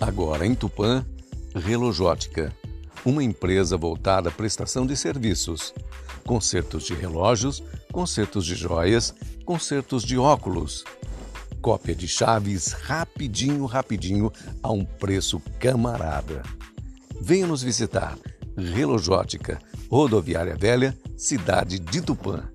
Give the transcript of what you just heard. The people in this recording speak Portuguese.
Agora em Tupã, Relojótica, uma empresa voltada à prestação de serviços, concertos de relógios, concertos de joias, concertos de óculos. Cópia de chaves rapidinho, rapidinho, a um preço camarada. Venha nos visitar. Relojótica, Rodoviária Velha, cidade de Tupã.